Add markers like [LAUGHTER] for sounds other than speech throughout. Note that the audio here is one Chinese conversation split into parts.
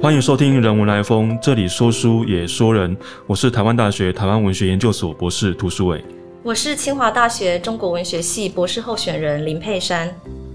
欢迎收听《人文来风》，这里说书也说人。我是台湾大学台湾文学研究所博士涂书伟，我是清华大学中国文学系博士候选人林佩珊。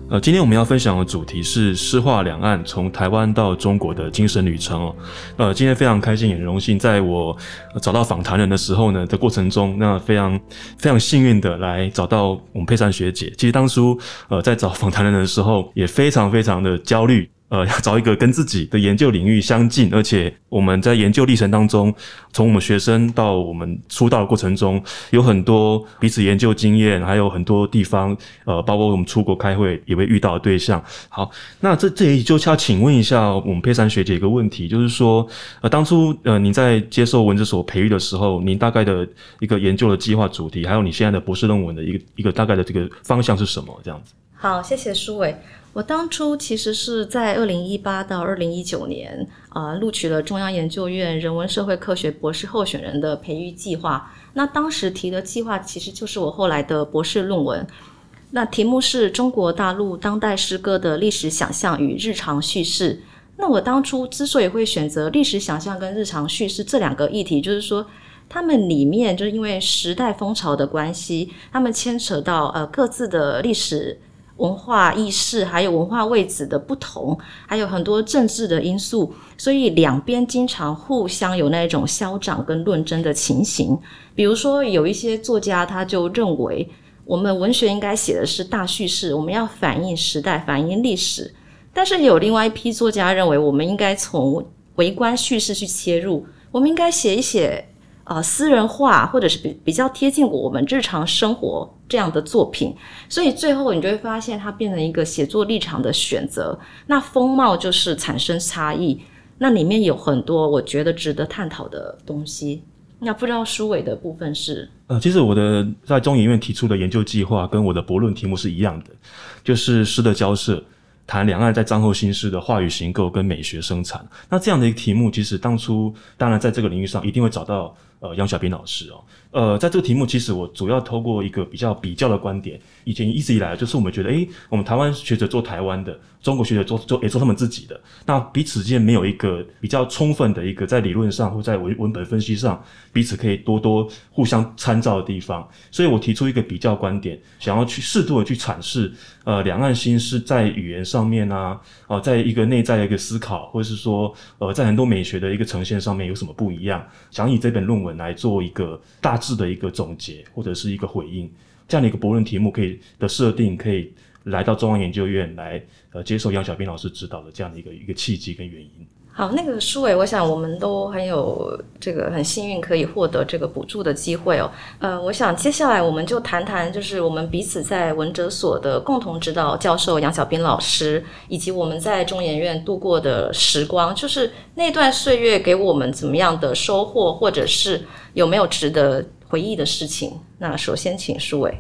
呃，今天我们要分享的主题是诗画两岸从台湾到中国的精神旅程哦。呃，今天非常开心，也荣幸，在我找到访谈人的时候呢的过程中，那非常非常幸运的来找到我们佩珊学姐。其实当初呃在找访谈人的时候，也非常非常的焦虑。呃，[LAUGHS] 要找一个跟自己的研究领域相近，而且我们在研究历程当中，从我们学生到我们出道的过程中，有很多彼此研究经验，还有很多地方，呃，包括我们出国开会也会遇到的对象。好，那这这里就要请问一下我们佩珊学姐一个问题，就是说，呃，当初呃您在接受文字所培育的时候，您大概的一个研究的计划主题，还有你现在的博士论文的一个一个大概的这个方向是什么？这样子。好，谢谢舒伟。我当初其实是在二零一八到二零一九年，啊，录取了中央研究院人文社会科学博士候选人的培育计划。那当时提的计划其实就是我后来的博士论文。那题目是中国大陆当代诗歌的历史想象与日常叙事。那我当初之所以会选择历史想象跟日常叙事这两个议题，就是说，他们里面就是因为时代风潮的关系，他们牵扯到呃各自的历史。文化意识还有文化位置的不同，还有很多政治的因素，所以两边经常互相有那种消长跟论争的情形。比如说，有一些作家他就认为，我们文学应该写的是大叙事，我们要反映时代、反映历史；但是有另外一批作家认为，我们应该从微观叙事去切入，我们应该写一写。啊，私人化或者是比比较贴近我们日常生活这样的作品，所以最后你就会发现它变成一个写作立场的选择。那风貌就是产生差异，那里面有很多我觉得值得探讨的东西。那不知道书尾的部分是？呃，其实我的在中研院提出的研究计划跟我的博论题目是一样的，就是诗的交涉。谈两岸在战后新诗的话语形构跟美学生产，那这样的一个题目，其实当初当然在这个领域上一定会找到呃杨小斌老师哦。呃，在这个题目，其实我主要透过一个比较比较的观点，以前一直以来就是我们觉得，诶，我们台湾学者做台湾的，中国学者做做也做他们自己的，那彼此之间没有一个比较充分的一个在理论上或在文文本分析上彼此可以多多互相参照的地方，所以我提出一个比较观点，想要去适度的去阐释，呃，两岸新诗在语言上面啊，哦，在一个内在的一个思考，或者是说，呃，在很多美学的一个呈现上面有什么不一样，想以这本论文来做一个大。式的一个总结或者是一个回应，这样的一个博论题目可以的设定，可以来到中央研究院来呃接受杨小斌老师指导的这样的一个一个契机跟原因。好，那个舒伟，我想我们都很有这个很幸运可以获得这个补助的机会哦。呃，我想接下来我们就谈谈，就是我们彼此在文哲所的共同指导教授杨小斌老师，以及我们在中研院度过的时光，就是那段岁月给我们怎么样的收获，或者是有没有值得回忆的事情。那首先请舒伟。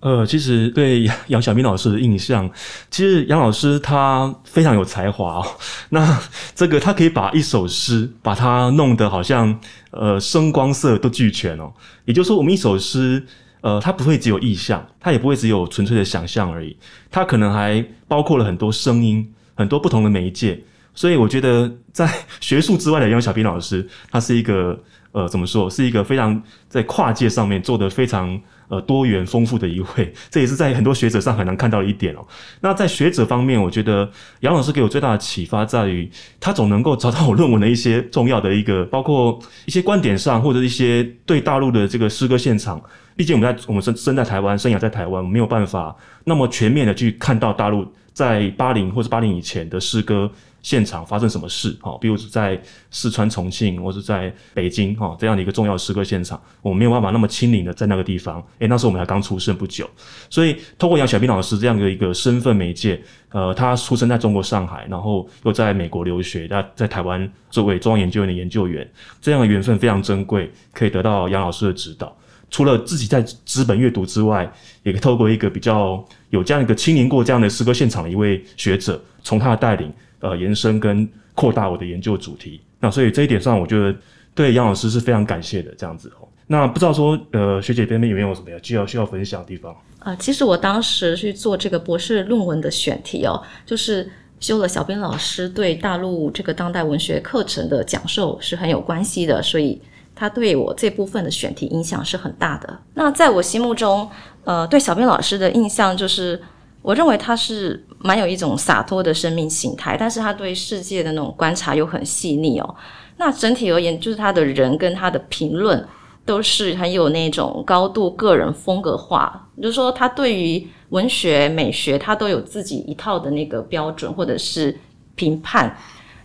呃，其实对杨 [LAUGHS] 小兵老师的印象，其实杨老师他非常有才华哦。那这个他可以把一首诗，把它弄得好像呃声光色都俱全哦。也就是说，我们一首诗，呃，它不会只有意象，它也不会只有纯粹的想象而已，它可能还包括了很多声音，很多不同的媒介。所以我觉得，在 [LAUGHS] 学术之外的杨小兵老师，他是一个呃，怎么说，是一个非常在跨界上面做的非常。呃，多元丰富的一位，这也是在很多学者上很难看到的一点哦。那在学者方面，我觉得杨老师给我最大的启发在于，他总能够找到我论文的一些重要的一个，包括一些观点上，或者一些对大陆的这个诗歌现场。毕竟我们在我们生生在台湾，生涯在台湾，没有办法那么全面的去看到大陆在八零或者八零以前的诗歌。现场发生什么事？哈，比如在四川、重庆，或者在北京，哈，这样的一个重要诗歌现场，我们没有办法那么亲临的在那个地方。诶，那时候我们还刚出生不久，所以透过杨小兵老师这样的一个身份媒介，呃，他出生在中国上海，然后又在美国留学，他在台湾作为中央研究院的研究员，这样的缘分非常珍贵，可以得到杨老师的指导。除了自己在资本阅读之外，也可以透过一个比较有这样一个亲临过这样的诗歌现场的一位学者，从他的带领。呃，延伸跟扩大我的研究主题，那所以这一点上，我觉得对杨老师是非常感谢的。这样子哦，那不知道说，呃，学姐这边有没有什么要需要需要分享的地方？啊，其实我当时去做这个博士论文的选题哦，就是修了小编老师对大陆这个当代文学课程的讲授是很有关系的，所以他对我这部分的选题影响是很大的。那在我心目中，呃，对小编老师的印象就是，我认为他是蛮有一种洒脱的生命形态，但是他对世界的那种观察又很细腻哦。那整体而言，就是他的人跟他的评论都是很有那种高度个人风格化，就是说他对于。文学美学，他都有自己一套的那个标准或者是评判。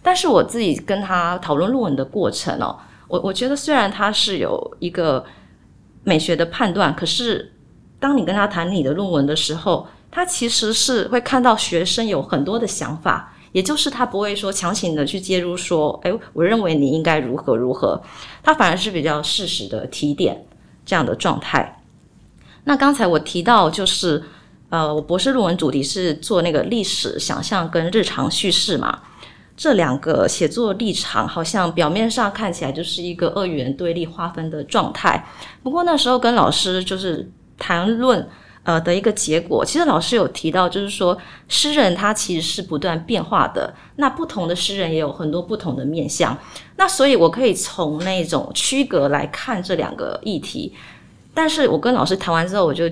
但是我自己跟他讨论论文的过程哦，我我觉得虽然他是有一个美学的判断，可是当你跟他谈你的论文的时候，他其实是会看到学生有很多的想法，也就是他不会说强行的去介入说，哎，我认为你应该如何如何，他反而是比较适时的提点这样的状态。那刚才我提到就是。呃，我博士论文主题是做那个历史想象跟日常叙事嘛，这两个写作立场好像表面上看起来就是一个二元对立划分的状态。不过那时候跟老师就是谈论呃的一个结果，其实老师有提到，就是说诗人他其实是不断变化的，那不同的诗人也有很多不同的面相。那所以我可以从那种区隔来看这两个议题，但是我跟老师谈完之后，我就。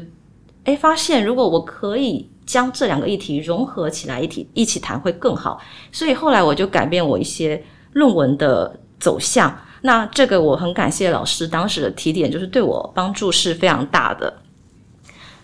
哎，发现如果我可以将这两个议题融合起来一起一起谈会更好，所以后来我就改变我一些论文的走向。那这个我很感谢老师当时的提点，就是对我帮助是非常大的。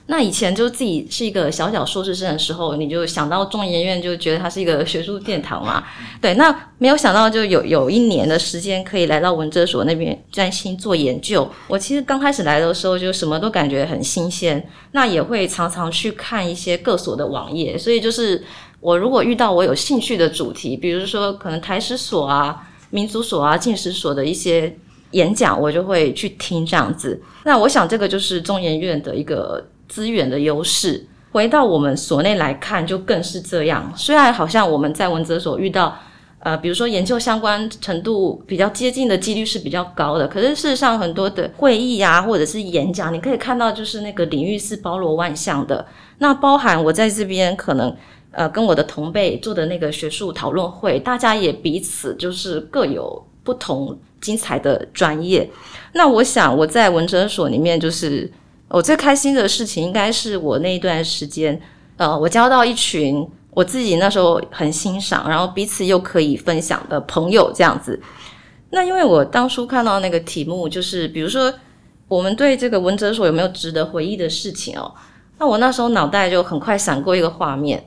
那以前就自己是一个小小硕士生的时候，你就想到中研院，就觉得它是一个学术殿堂嘛。对，那没有想到就有有一年的时间可以来到文哲所那边专心做研究。我其实刚开始来的时候，就什么都感觉很新鲜，那也会常常去看一些各所的网页。所以就是我如果遇到我有兴趣的主题，比如说可能台史所啊、民族所啊、进史所的一些演讲，我就会去听这样子。那我想这个就是中研院的一个。资源的优势，回到我们所内来看，就更是这样。虽然好像我们在文泽所遇到，呃，比如说研究相关程度比较接近的几率是比较高的，可是事实上很多的会议啊，或者是演讲，你可以看到就是那个领域是包罗万象的。那包含我在这边可能呃跟我的同辈做的那个学术讨论会，大家也彼此就是各有不同精彩的专业。那我想我在文哲所里面就是。我最开心的事情应该是我那一段时间，呃，我交到一群我自己那时候很欣赏，然后彼此又可以分享的朋友这样子。那因为我当初看到那个题目，就是比如说我们对这个文哲所有没有值得回忆的事情哦？那我那时候脑袋就很快闪过一个画面，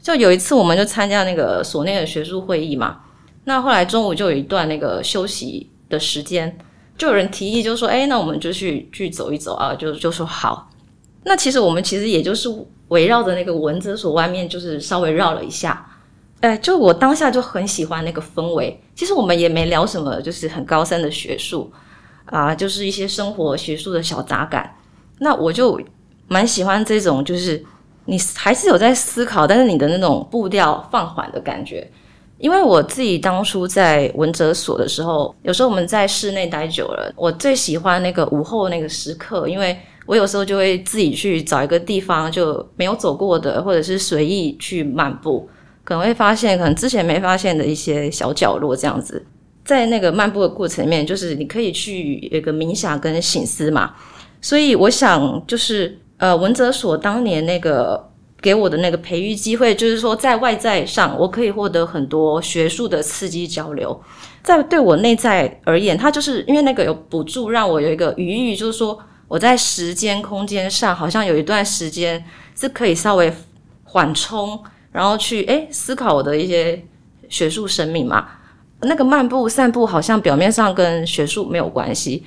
就有一次我们就参加那个所内的学术会议嘛，那后来中午就有一段那个休息的时间。就有人提议，就说：“哎，那我们就去去走一走啊！”就就说好。那其实我们其实也就是围绕着那个文哲所外面，就是稍微绕了一下。哎，就我当下就很喜欢那个氛围。其实我们也没聊什么，就是很高深的学术啊，就是一些生活学术的小杂感。那我就蛮喜欢这种，就是你还是有在思考，但是你的那种步调放缓的感觉。因为我自己当初在文哲所的时候，有时候我们在室内待久了，我最喜欢那个午后那个时刻，因为我有时候就会自己去找一个地方，就没有走过的，或者是随意去漫步，可能会发现可能之前没发现的一些小角落这样子。在那个漫步的过程里面，就是你可以去一个冥想跟醒思嘛。所以我想，就是呃，文哲所当年那个。给我的那个培育机会，就是说在外在上，我可以获得很多学术的刺激交流。在对我内在而言，它就是因为那个有补助，让我有一个余裕，就是说我在时间空间上，好像有一段时间是可以稍微缓冲，然后去诶思考我的一些学术生命嘛。那个漫步散步，好像表面上跟学术没有关系。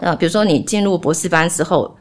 呃，比如说你进入博士班之后。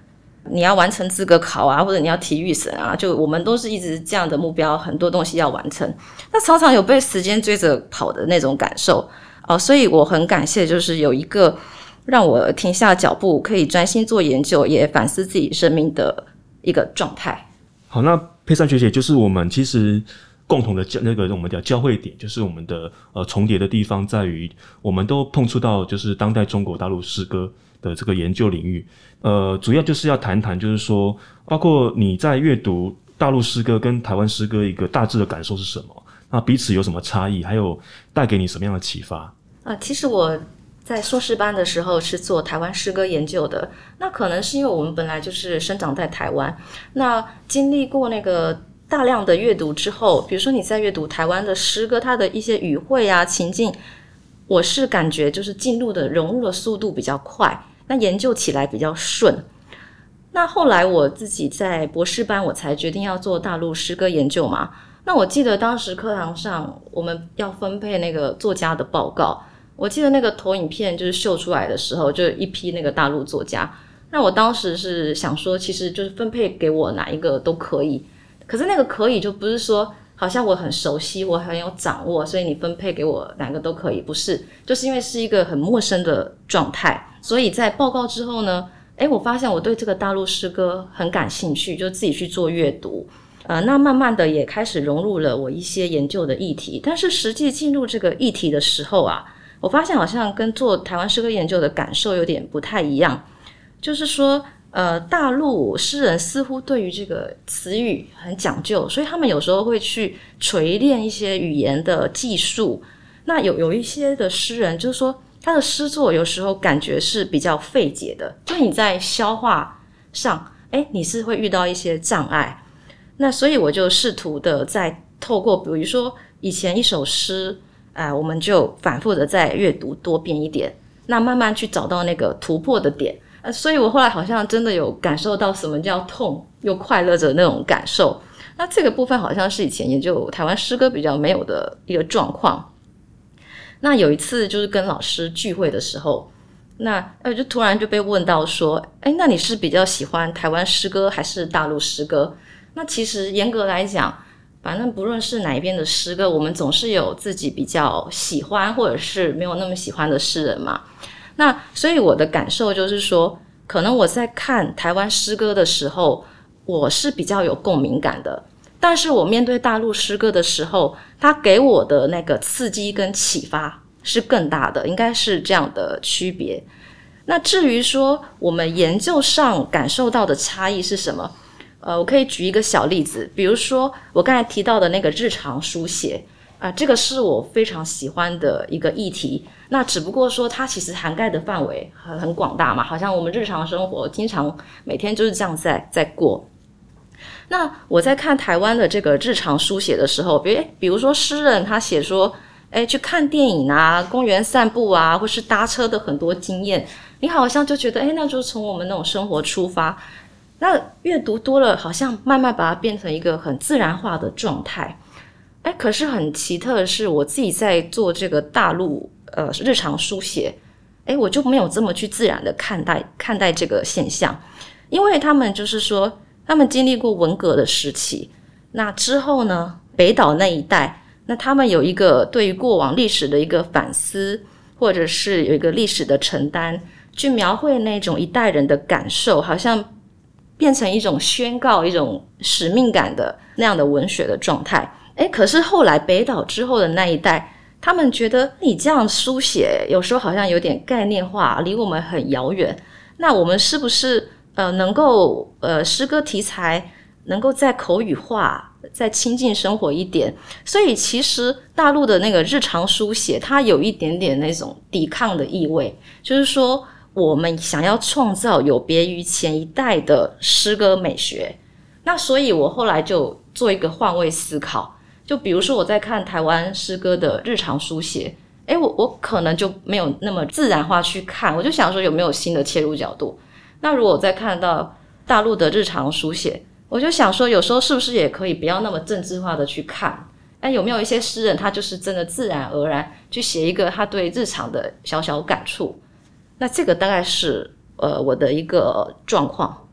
你要完成资格考啊，或者你要体育生啊，就我们都是一直这样的目标，很多东西要完成。那常常有被时间追着跑的那种感受哦，所以我很感谢，就是有一个让我停下脚步，可以专心做研究，也反思自己生命的一个状态。好，那佩珊学姐就是我们其实共同的交那个我们叫交汇点，就是我们的呃重叠的地方在于，我们都碰触到就是当代中国大陆诗歌。的这个研究领域，呃，主要就是要谈谈，就是说，包括你在阅读大陆诗歌跟台湾诗歌一个大致的感受是什么？那彼此有什么差异？还有带给你什么样的启发？啊，其实我在硕士班的时候是做台湾诗歌研究的。那可能是因为我们本来就是生长在台湾，那经历过那个大量的阅读之后，比如说你在阅读台湾的诗歌，它的一些语汇啊、情境，我是感觉就是进入的融入的速度比较快，那研究起来比较顺。那后来我自己在博士班，我才决定要做大陆诗歌研究嘛。那我记得当时课堂上我们要分配那个作家的报告，我记得那个投影片就是秀出来的时候，就一批那个大陆作家。那我当时是想说，其实就是分配给我哪一个都可以。可是那个可以就不是说好像我很熟悉，我很有掌握，所以你分配给我两个都可以，不是，就是因为是一个很陌生的状态。所以在报告之后呢？哎，我发现我对这个大陆诗歌很感兴趣，就自己去做阅读，呃，那慢慢的也开始融入了我一些研究的议题。但是实际进入这个议题的时候啊，我发现好像跟做台湾诗歌研究的感受有点不太一样。就是说，呃，大陆诗人似乎对于这个词语很讲究，所以他们有时候会去锤炼一些语言的技术。那有有一些的诗人，就是说。他的诗作有时候感觉是比较费解的，就你在消化上，哎，你是会遇到一些障碍。那所以我就试图的在透过，比如说以前一首诗，啊，我们就反复的在阅读多遍一点，那慢慢去找到那个突破的点。所以我后来好像真的有感受到什么叫痛又快乐着那种感受。那这个部分好像是以前研究台湾诗歌比较没有的一个状况。那有一次就是跟老师聚会的时候，那呃就突然就被问到说，哎，那你是比较喜欢台湾诗歌还是大陆诗歌？那其实严格来讲，反正不论是哪一边的诗歌，我们总是有自己比较喜欢或者是没有那么喜欢的诗人嘛。那所以我的感受就是说，可能我在看台湾诗歌的时候，我是比较有共鸣感的。但是我面对大陆诗歌的时候，它给我的那个刺激跟启发是更大的，应该是这样的区别。那至于说我们研究上感受到的差异是什么？呃，我可以举一个小例子，比如说我刚才提到的那个日常书写啊，这个是我非常喜欢的一个议题。那只不过说它其实涵盖的范围很很广大嘛，好像我们日常生活经常每天就是这样在在过。那我在看台湾的这个日常书写的时候，比如比如说诗人他写说，哎，去看电影啊，公园散步啊，或是搭车的很多经验，你好像就觉得，哎，那就从我们那种生活出发。那阅读多了，好像慢慢把它变成一个很自然化的状态。哎，可是很奇特的是，我自己在做这个大陆呃日常书写，哎，我就没有这么去自然的看待看待这个现象，因为他们就是说。他们经历过文革的时期，那之后呢？北岛那一代，那他们有一个对于过往历史的一个反思，或者是有一个历史的承担，去描绘那种一代人的感受，好像变成一种宣告、一种使命感的那样的文学的状态。诶，可是后来北岛之后的那一代，他们觉得你这样书写，有时候好像有点概念化，离我们很遥远。那我们是不是？呃，能够呃，诗歌题材能够再口语化、再亲近生活一点，所以其实大陆的那个日常书写，它有一点点那种抵抗的意味，就是说我们想要创造有别于前一代的诗歌美学。那所以我后来就做一个换位思考，就比如说我在看台湾诗歌的日常书写，诶，我我可能就没有那么自然化去看，我就想说有没有新的切入角度。那如果我在看到大陆的日常书写，我就想说，有时候是不是也可以不要那么政治化的去看？哎，有没有一些诗人，他就是真的自然而然去写一个他对日常的小小感触？那这个大概是呃我的一个状况。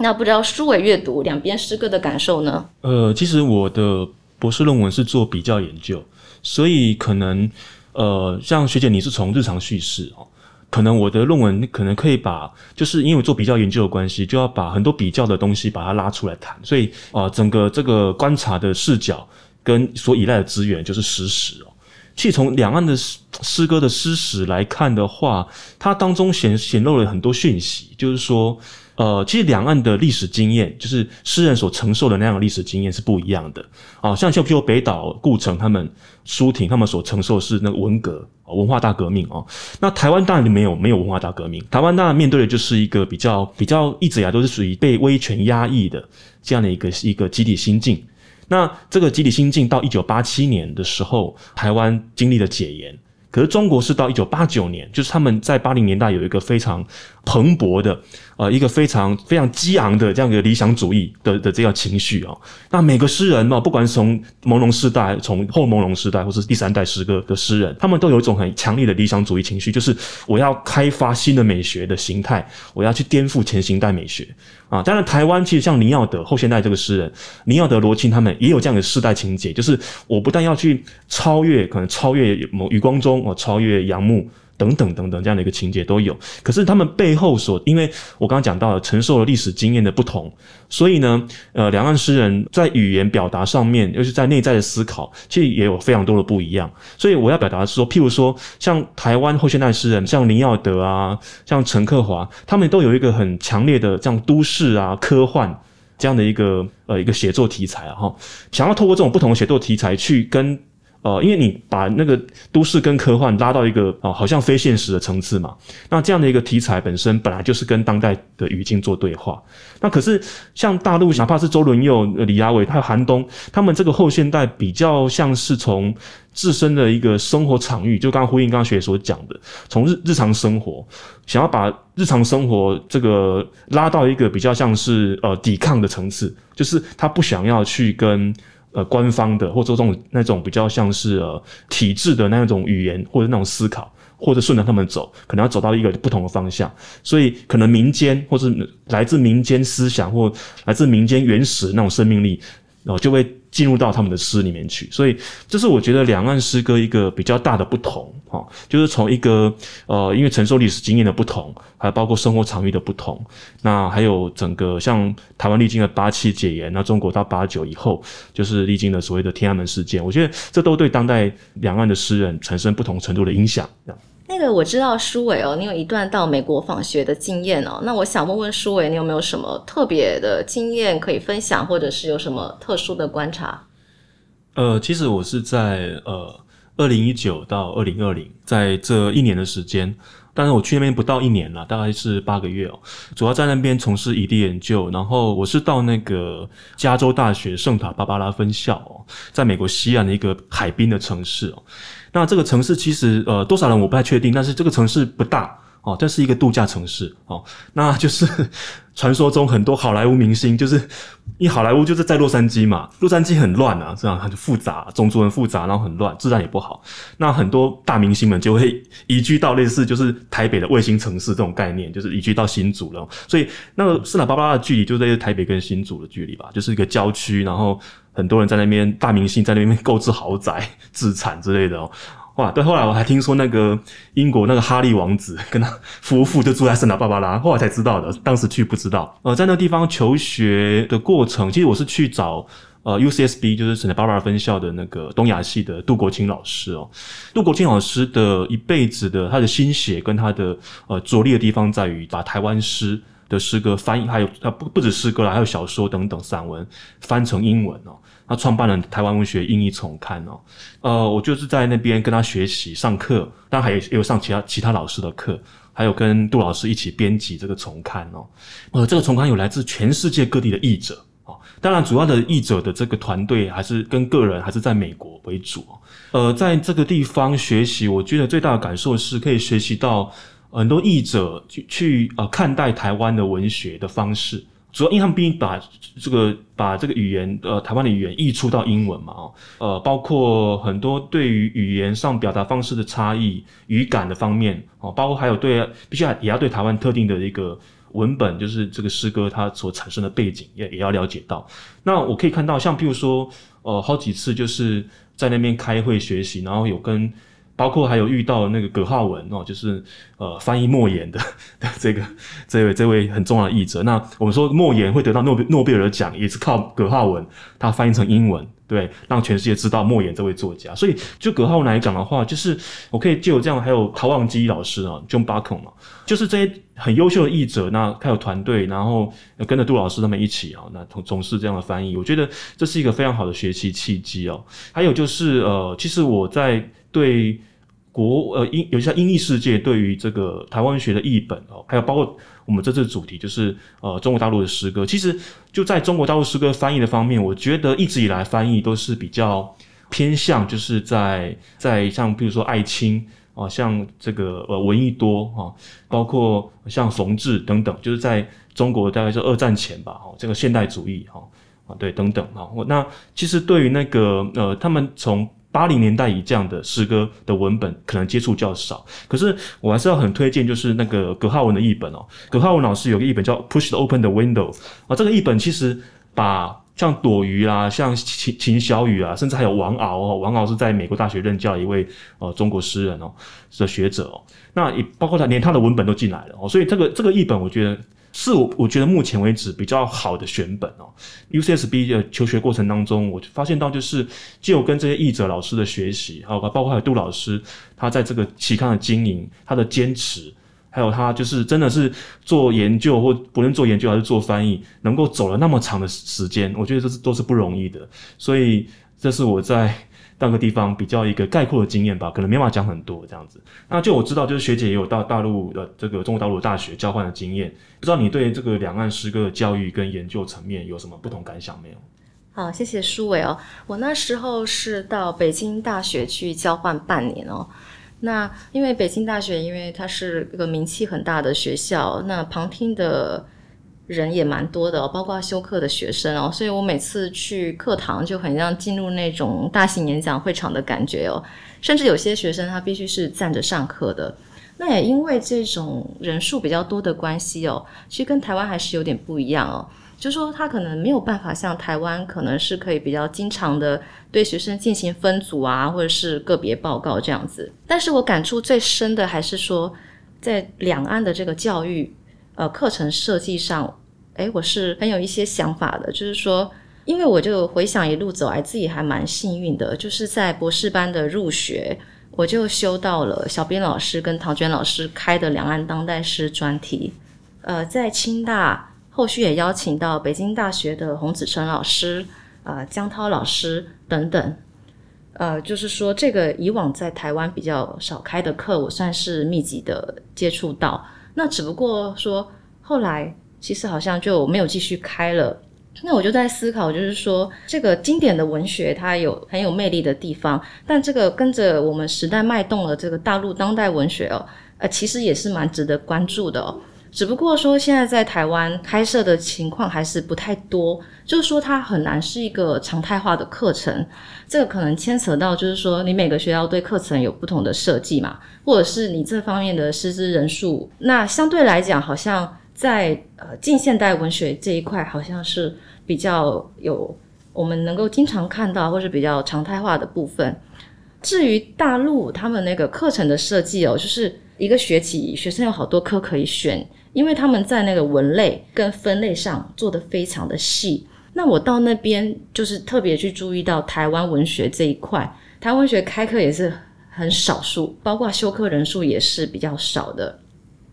那不知道书伟阅读两边诗歌的感受呢？呃，其实我的博士论文是做比较研究，所以可能呃，像学姐你是从日常叙事哦。可能我的论文可能可以把，就是因为做比较研究的关系，就要把很多比较的东西把它拉出来谈。所以啊，整个这个观察的视角跟所依赖的资源就是诗史哦。其实从两岸的诗歌的诗史来看的话，它当中显显露了很多讯息，就是说，呃，其实两岸的历史经验，就是诗人所承受的那样的历史经验是不一样的。啊，像像譬如北岛、顾城他们、舒婷他们所承受是那个文革、文化大革命哦。那台湾当然就没有没有文化大革命，台湾当然面对的就是一个比较比较一直以来都是属于被威权压抑的这样的一个一个集体心境。那这个集体心境到一九八七年的时候，台湾经历了解严。可是中国是到一九八九年，就是他们在八零年代有一个非常蓬勃的，呃，一个非常非常激昂的这样一个理想主义的的这样情绪啊。那每个诗人嘛，不管从朦胧时代、从后朦胧时代，或是第三代诗歌的诗人，他们都有一种很强烈的理想主义情绪，就是我要开发新的美学的形态，我要去颠覆前行代美学。啊，当然，台湾其实像林耀德后现代这个诗人，林耀德、罗青他们也有这样的世代情节，就是我不但要去超越，可能超越某余光中，我，超越杨牧。等等等等，这样的一个情节都有。可是他们背后所，因为我刚刚讲到了承受了历史经验的不同，所以呢，呃，两岸诗人在语言表达上面，又是在内在的思考，其实也有非常多的不一样。所以我要表达的是说，譬如说，像台湾后现代诗人，像林耀德啊，像陈克华，他们都有一个很强烈的这样都市啊、科幻这样的一个呃一个写作题材啊，哈，想要透过这种不同的写作题材去跟。呃，因为你把那个都市跟科幻拉到一个哦，好像非现实的层次嘛。那这样的一个题材本身本来就是跟当代的语境做对话。那可是像大陆，哪怕是周伦佑、李亚伟，还有韩东，他们这个后现代比较像是从自身的一个生活场域，就刚刚呼应刚刚学所讲的，从日日常生活，想要把日常生活这个拉到一个比较像是呃抵抗的层次，就是他不想要去跟。呃，官方的或者这种那种比较像是呃体制的那种语言或者那种思考，或者顺着他们走，可能要走到一个不同的方向，所以可能民间或是来自民间思想或来自民间原始那种生命力。然后就会进入到他们的诗里面去，所以这是我觉得两岸诗歌一个比较大的不同，哈，就是从一个呃，因为承受历史经验的不同，还有包括生活场域的不同，那还有整个像台湾历经了八七解严，那中国到八九以后，就是历经了所谓的天安门事件，我觉得这都对当代两岸的诗人产生不同程度的影响。那个我知道舒伟哦，你有一段到美国访学的经验哦。那我想问问舒伟，你有没有什么特别的经验可以分享，或者是有什么特殊的观察？呃，其实我是在呃二零一九到二零二零，在这一年的时间，但是我去那边不到一年了，大概是八个月哦。主要在那边从事异地研究，然后我是到那个加州大学圣塔芭芭拉分校哦，在美国西岸的一个海滨的城市哦。那这个城市其实呃多少人我不太确定，但是这个城市不大。哦，这是一个度假城市哦，那就是 [LAUGHS] 传说中很多好莱坞明星，就是因为好莱坞就是在洛杉矶嘛，洛杉矶很乱啊，这样很复杂，种族很复杂，然后很乱，治安也不好，那很多大明星们就会移居到类似就是台北的卫星城市这种概念，就是移居到新竹了，所以那个四塔巴巴的距离就在台北跟新竹的距离吧，就是一个郊区，然后。很多人在那边，大明星在那边购置豪宅、[LAUGHS] 自产之类的哦。哇，对，后来我还听说那个英国那个哈利王子跟他夫妇就住在圣塔芭芭拉，后来才知道的，当时去不知道。呃，在那地方求学的过程，其实我是去找呃 UCSB，就是圣塔芭芭拉分校的那个东亚系的杜国清老师哦。杜国清老师的一辈子的他的心血跟他的呃着力的地方在于把台湾诗。的诗歌翻译，还有啊不不止诗歌了，还有小说等等散文翻成英文哦。他创办了台湾文学英译重刊哦。呃，我就是在那边跟他学习上课，当然还有也有上其他其他老师的课，还有跟杜老师一起编辑这个重刊哦。呃，这个重刊有来自全世界各地的译者哦。当然，主要的译者的这个团队还是跟个人还是在美国为主。呃，在这个地方学习，我觉得最大的感受是可以学习到。很多译者去去呃看待台湾的文学的方式，主要因为他们毕竟把这个把这个语言呃台湾的语言译出到英文嘛哦，呃包括很多对于语言上表达方式的差异、语感的方面哦，包括还有对必须也要对台湾特定的一个文本，就是这个诗歌它所产生的背景也也要了解到。那我可以看到，像譬如说呃好几次就是在那边开会学习，然后有跟。包括还有遇到那个葛浩文哦，就是呃翻译莫言的 [LAUGHS] 这个这位这位很重要的译者。那我们说莫言会得到诺贝诺贝尔奖，也是靠葛浩文他翻译成英文对，让全世界知道莫言这位作家。所以就葛浩文来讲的话，就是我可以借由这样，还有陶望基老师啊，John Buckham 嘛，就是这些很优秀的译者，那还有团队，然后跟着杜老师他们一起啊，那从从事这样的翻译，我觉得这是一个非常好的学习契机哦。还有就是呃，其实我在对。国呃英有些英译世界对于这个台湾学的译本哦，还有包括我们这次主题就是呃中国大陆的诗歌，其实就在中国大陆诗歌翻译的方面，我觉得一直以来翻译都是比较偏向，就是在在像比如说艾青啊，像这个呃闻一多啊，包括像冯至等等，就是在中国大概是二战前吧，哈，这个现代主义哈啊对等等啊，那其实对于那个呃他们从八零年代以这样的诗歌的文本，可能接触较少。可是我还是要很推荐，就是那个葛浩文的译本哦。葛浩文老师有个译本叫《Push Open the Window》啊，这个译本其实把像朵鱼啦、像秦秦小雨啊，甚至还有王敖哦，王敖是在美国大学任教一位呃中国诗人哦的学者哦，那也包括他连他的文本都进来了哦，所以这个这个译本我觉得。是我我觉得目前为止比较好的选本哦。UCSB 的求学过程当中，我发现到就是，就跟这些译者老师的学习，还有包括还有杜老师他在这个期刊的经营，他的坚持，还有他就是真的是做研究或不论做研究还是做翻译，能够走了那么长的时间，我觉得这是都是不容易的。所以这是我在。那个地方比较一个概括的经验吧，可能没法讲很多这样子。那就我知道，就是学姐也有到大陆的这个中国大陆大学交换的经验，不知道你对这个两岸诗歌的教育跟研究层面有什么不同感想没有？好，谢谢舒伟哦。我那时候是到北京大学去交换半年哦。那因为北京大学，因为它是一个名气很大的学校，那旁听的。人也蛮多的，包括修课的学生哦，所以我每次去课堂就很像进入那种大型演讲会场的感觉哦。甚至有些学生他必须是站着上课的。那也因为这种人数比较多的关系哦，其实跟台湾还是有点不一样哦。就说他可能没有办法像台湾，可能是可以比较经常的对学生进行分组啊，或者是个别报告这样子。但是我感触最深的还是说，在两岸的这个教育呃课程设计上。哎，我是很有一些想法的，就是说，因为我就回想一路走来，自己还蛮幸运的，就是在博士班的入学，我就修到了小编老师跟唐娟老师开的两岸当代诗专题。呃，在清大后续也邀请到北京大学的洪子成老师、啊江涛老师等等。呃，就是说，这个以往在台湾比较少开的课，我算是密集的接触到。那只不过说后来。其实好像就没有继续开了。那我就在思考，就是说，这个经典的文学它有很有魅力的地方，但这个跟着我们时代脉动的这个大陆当代文学哦，呃，其实也是蛮值得关注的哦。只不过说现在在台湾开设的情况还是不太多，就是说它很难是一个常态化的课程。这个可能牵扯到，就是说你每个学校对课程有不同的设计嘛，或者是你这方面的师资人数，那相对来讲好像。在呃近现代文学这一块，好像是比较有我们能够经常看到，或是比较常态化的部分。至于大陆他们那个课程的设计哦，就是一个学期学生有好多科可以选，因为他们在那个文类跟分类上做的非常的细。那我到那边就是特别去注意到台湾文学这一块，台湾文学开课也是很少数，包括修课人数也是比较少的。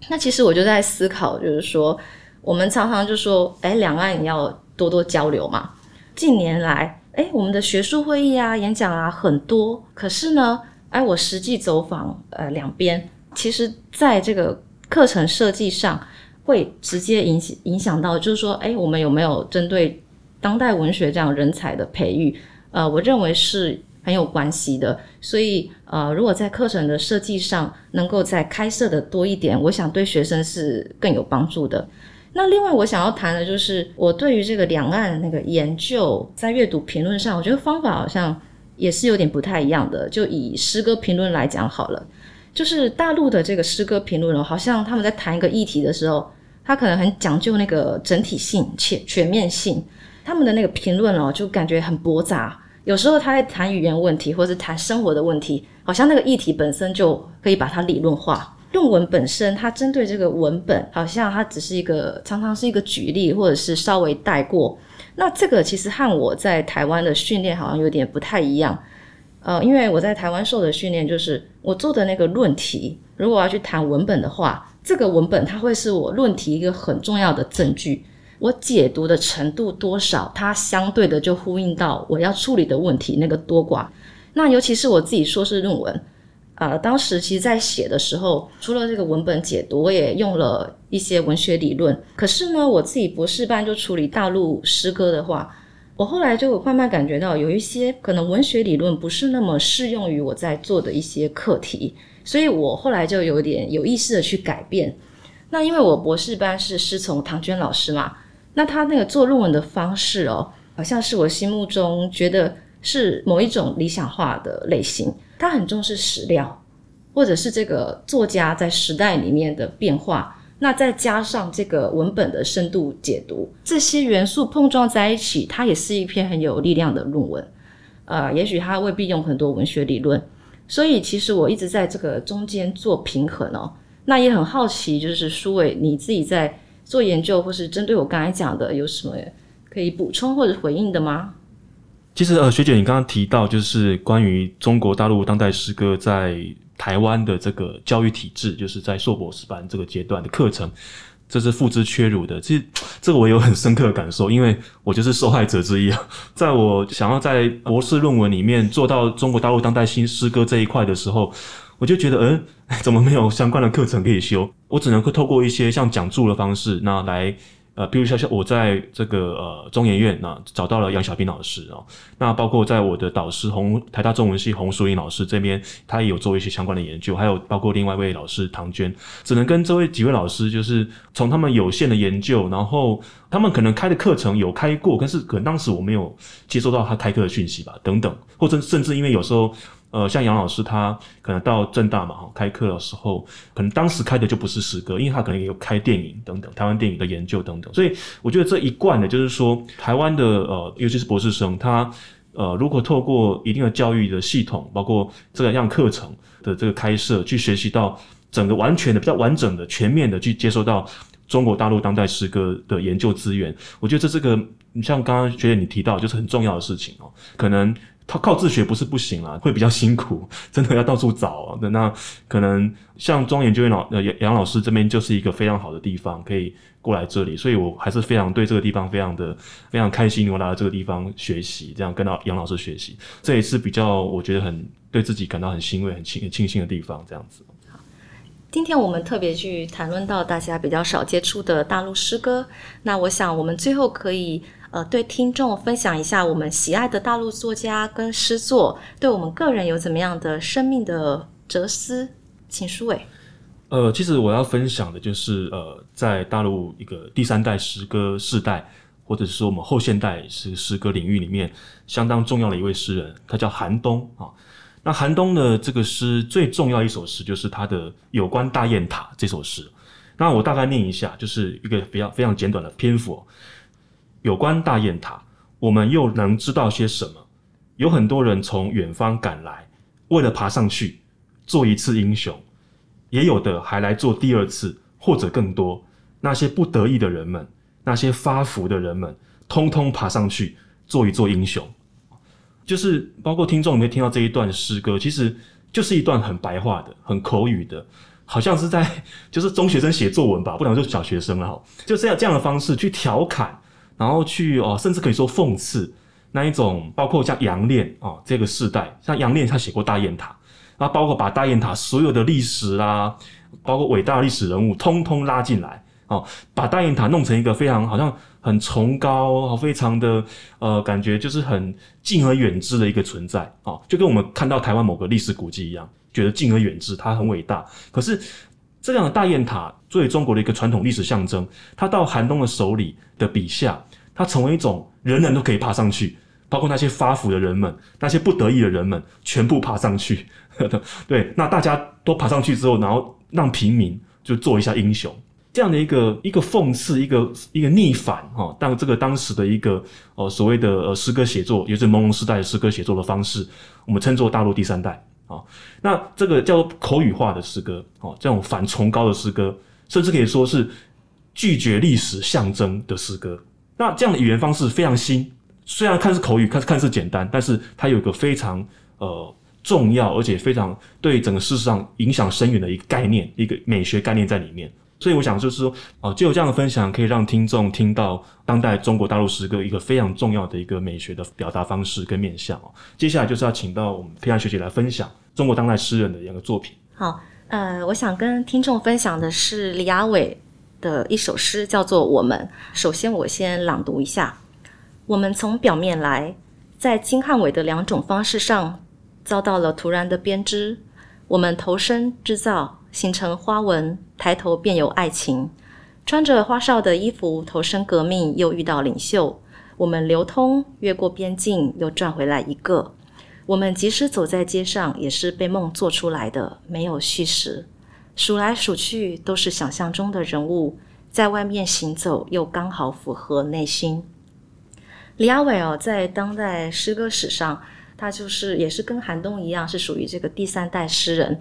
那其实我就在思考，就是说，我们常常就说，哎，两岸你要多多交流嘛。近年来，哎，我们的学术会议啊、演讲啊很多，可是呢，哎，我实际走访呃两边，其实在这个课程设计上，会直接影响影响到，就是说，哎，我们有没有针对当代文学这样人才的培育？呃，我认为是。很有关系的，所以呃，如果在课程的设计上能够再开设的多一点，我想对学生是更有帮助的。那另外我想要谈的就是，我对于这个两岸那个研究在阅读评论上，我觉得方法好像也是有点不太一样的。就以诗歌评论来讲好了，就是大陆的这个诗歌评论哦，好像他们在谈一个议题的时候，他可能很讲究那个整体性、且全面性，他们的那个评论哦，就感觉很驳杂。有时候他在谈语言问题，或是谈生活的问题，好像那个议题本身就可以把它理论化。论文本身，它针对这个文本，好像它只是一个常常是一个举例，或者是稍微带过。那这个其实和我在台湾的训练好像有点不太一样。呃，因为我在台湾受的训练就是我做的那个论题，如果要去谈文本的话，这个文本它会是我论题一个很重要的证据。我解读的程度多少，它相对的就呼应到我要处理的问题那个多寡。那尤其是我自己硕士论文，啊，当时其实在写的时候，除了这个文本解读，我也用了一些文学理论。可是呢，我自己博士班就处理大陆诗歌的话，我后来就慢慢感觉到有一些可能文学理论不是那么适用于我在做的一些课题，所以我后来就有点有意识的去改变。那因为我博士班是师从唐娟老师嘛。那他那个做论文的方式哦，好像是我心目中觉得是某一种理想化的类型。他很重视史料，或者是这个作家在时代里面的变化。那再加上这个文本的深度解读，这些元素碰撞在一起，它也是一篇很有力量的论文。呃，也许他未必用很多文学理论，所以其实我一直在这个中间做平衡哦。那也很好奇，就是舒伟你自己在。做研究或是针对我刚才讲的，有什么可以补充或者回应的吗？其实呃，学姐你刚刚提到就是关于中国大陆当代诗歌在台湾的这个教育体制，就是在硕博士班这个阶段的课程，这是付之阙如的。其实这个我有很深刻的感受，因为我就是受害者之一啊。在我想要在博士论文里面做到中国大陆当代新诗歌这一块的时候。我就觉得，嗯，[LAUGHS] 怎么没有相关的课程可以修？我只能够透过一些像讲座的方式，那来，呃，比如像像我在这个呃中研院那找到了杨小斌老师啊，那包括在我的导师洪台大中文系洪淑英老师这边，他也有做一些相关的研究，还有包括另外一位老师唐娟，只能跟这位几位老师，就是从他们有限的研究，然后他们可能开的课程有开过，但是可能当时我没有接收到他开课的讯息吧，等等，或者甚至因为有时候。呃，像杨老师他可能到正大嘛，哈，开课的时候，可能当时开的就不是诗歌，因为他可能也有开电影等等，台湾电影的研究等等，所以我觉得这一贯的就是说，台湾的呃，尤其是博士生，他呃，如果透过一定的教育的系统，包括这个样课程的这个开设，去学习到整个完全的、比较完整的、全面的去接收到中国大陆当代诗歌的研究资源，我觉得这是个，你像刚刚学姐你提到，就是很重要的事情哦，可能。他靠自学不是不行啊，会比较辛苦，[LAUGHS] 真的要到处找啊。那可能像庄研究院老呃杨杨老师这边就是一个非常好的地方，可以过来这里，所以我还是非常对这个地方非常的非常开心，我来到这个地方学习，这样跟到杨老师学习，这也是比较我觉得很对自己感到很欣慰、很庆很庆幸的地方。这样子。好，今天我们特别去谈论到大家比较少接触的大陆诗歌，那我想我们最后可以。呃，对听众分享一下我们喜爱的大陆作家跟诗作，对我们个人有怎么样的生命的哲思？请书伟。呃，其实我要分享的就是呃，在大陆一个第三代诗歌世代，或者是说我们后现代诗诗歌领域里面相当重要的一位诗人，他叫韩东啊。那韩东的这个诗最重要一首诗就是他的有关大雁塔这首诗。那我大概念一下，就是一个比较非常简短的篇幅。有关大雁塔，我们又能知道些什么？有很多人从远方赶来，为了爬上去做一次英雄，也有的还来做第二次或者更多。那些不得意的人们，那些发福的人们，通通爬上去做一做英雄。就是包括听众有没有听到这一段诗歌？其实就是一段很白话的、很口语的，好像是在就是中学生写作文吧，不能说小学生了哈，就这样这样的方式去调侃。然后去哦，甚至可以说讽刺那一种，包括像杨炼啊这个世代，像杨炼他写过大雁塔，啊，包括把大雁塔所有的历史啦，包括伟大历史人物，通通拉进来，哦，把大雁塔弄成一个非常好像很崇高，非常的呃感觉就是很敬而远之的一个存在，哦，就跟我们看到台湾某个历史古迹一样，觉得敬而远之，它很伟大。可是这样的大雁塔作为中国的一个传统历史象征，它到韩东的手里的笔下。它成为一种人人都可以爬上去，包括那些发福的人们，那些不得已的人们，全部爬上去。[LAUGHS] 对，那大家都爬上去之后，然后让平民就做一下英雄，这样的一个一个讽刺，一个一个逆反哈。但这个当时的一个呃所谓的呃诗歌写作，也是朦胧时代的诗歌写作的方式，我们称作大陆第三代啊。那这个叫口语化的诗歌哦，这种反崇高的诗歌，甚至可以说是拒绝历史象征的诗歌。那这样的语言方式非常新，虽然看似口语，看看似简单，但是它有一个非常呃重要，而且非常对整个事实上影响深远的一个概念，一个美学概念在里面。所以我想就是说，哦，就有这样的分享，可以让听众听到当代中国大陆诗歌一个非常重要的一个美学的表达方式跟面向哦。接下来就是要请到我们佩安学姐来分享中国当代诗人的两个作品。好，呃，我想跟听众分享的是李亚伟的一首诗，叫做《我们》。首先，我先朗读一下：我们从表面来，在金汉伟的两种方式上遭到了突然的编织。我们投身制造。形成花纹，抬头便有爱情。穿着花哨的衣服投身革命，又遇到领袖。我们流通，越过边境，又转回来一个。我们即使走在街上，也是被梦做出来的，没有虚实。数来数去，都是想象中的人物，在外面行走，又刚好符合内心。李阿伟哦，在当代诗歌史上，他就是也是跟韩东一样，是属于这个第三代诗人。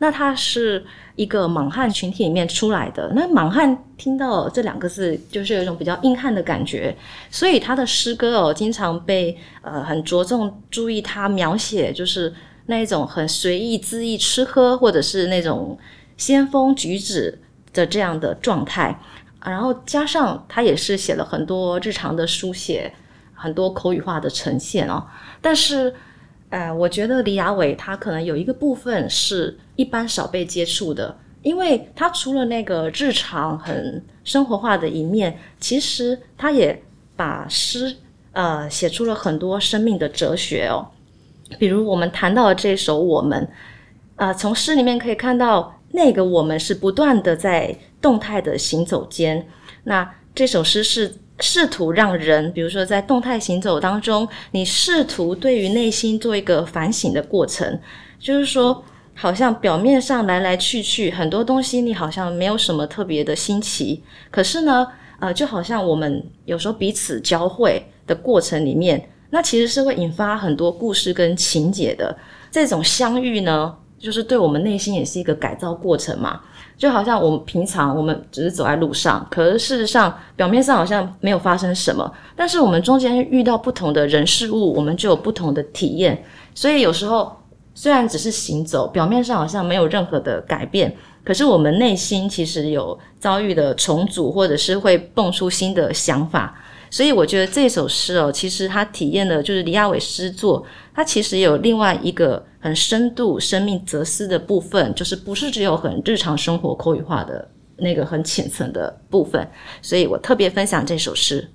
那他是一个莽汉群体里面出来的。那莽汉听到这两个字，就是有一种比较硬汉的感觉，所以他的诗歌哦，经常被呃很着重注意他描写，就是那一种很随意恣意吃喝，或者是那种先锋举止的这样的状态。然后加上他也是写了很多日常的书写，很多口语化的呈现哦。但是。呃，我觉得李亚伟他可能有一个部分是一般少被接触的，因为他除了那个日常很生活化的一面，其实他也把诗呃写出了很多生命的哲学哦。比如我们谈到的这首《我们》，呃，从诗里面可以看到，那个我们是不断的在动态的行走间。那这首诗是。试图让人，比如说在动态行走当中，你试图对于内心做一个反省的过程，就是说，好像表面上来来去去很多东西，你好像没有什么特别的新奇，可是呢，呃，就好像我们有时候彼此交汇的过程里面，那其实是会引发很多故事跟情节的。这种相遇呢，就是对我们内心也是一个改造过程嘛。就好像我们平常我们只是走在路上，可是事实上表面上好像没有发生什么，但是我们中间遇到不同的人事物，我们就有不同的体验。所以有时候虽然只是行走，表面上好像没有任何的改变，可是我们内心其实有遭遇的重组，或者是会蹦出新的想法。所以我觉得这首诗哦，其实它体验的就是李亚伟诗作，它其实有另外一个很深度生命哲思的部分，就是不是只有很日常生活口语化的那个很浅层的部分。所以我特别分享这首诗。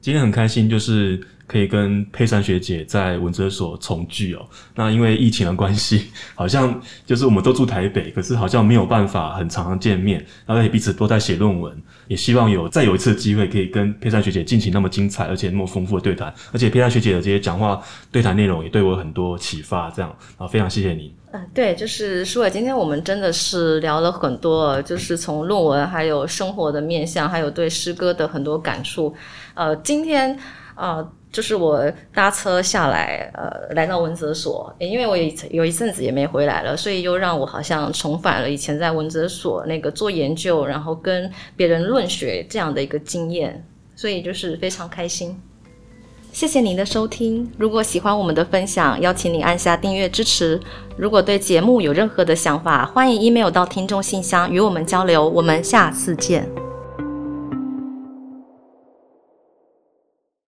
今天很开心，就是可以跟佩珊学姐在文哲所重聚哦。那因为疫情的关系，[LAUGHS] 好像就是我们都住台北，可是好像没有办法很常常见面，然后也彼此都在写论文，也希望有再有一次机会，可以跟佩珊学姐进行那么精彩而且那么丰富的对谈。而且佩珊学姐的这些讲话对谈内容也对我很多启发，这样啊，非常谢谢你。嗯，对，就是舒伟，今天我们真的是聊了很多，就是从论文，还有生活的面向，还有对诗歌的很多感触。呃，今天呃，就是我搭车下来，呃，来到文哲所，因为我有有一阵子也没回来了，所以又让我好像重返了以前在文哲所那个做研究，然后跟别人论学这样的一个经验，所以就是非常开心。谢谢您的收听。如果喜欢我们的分享，邀请您按下订阅支持。如果对节目有任何的想法，欢迎 email 到听众信箱与我们交流。我们下次见。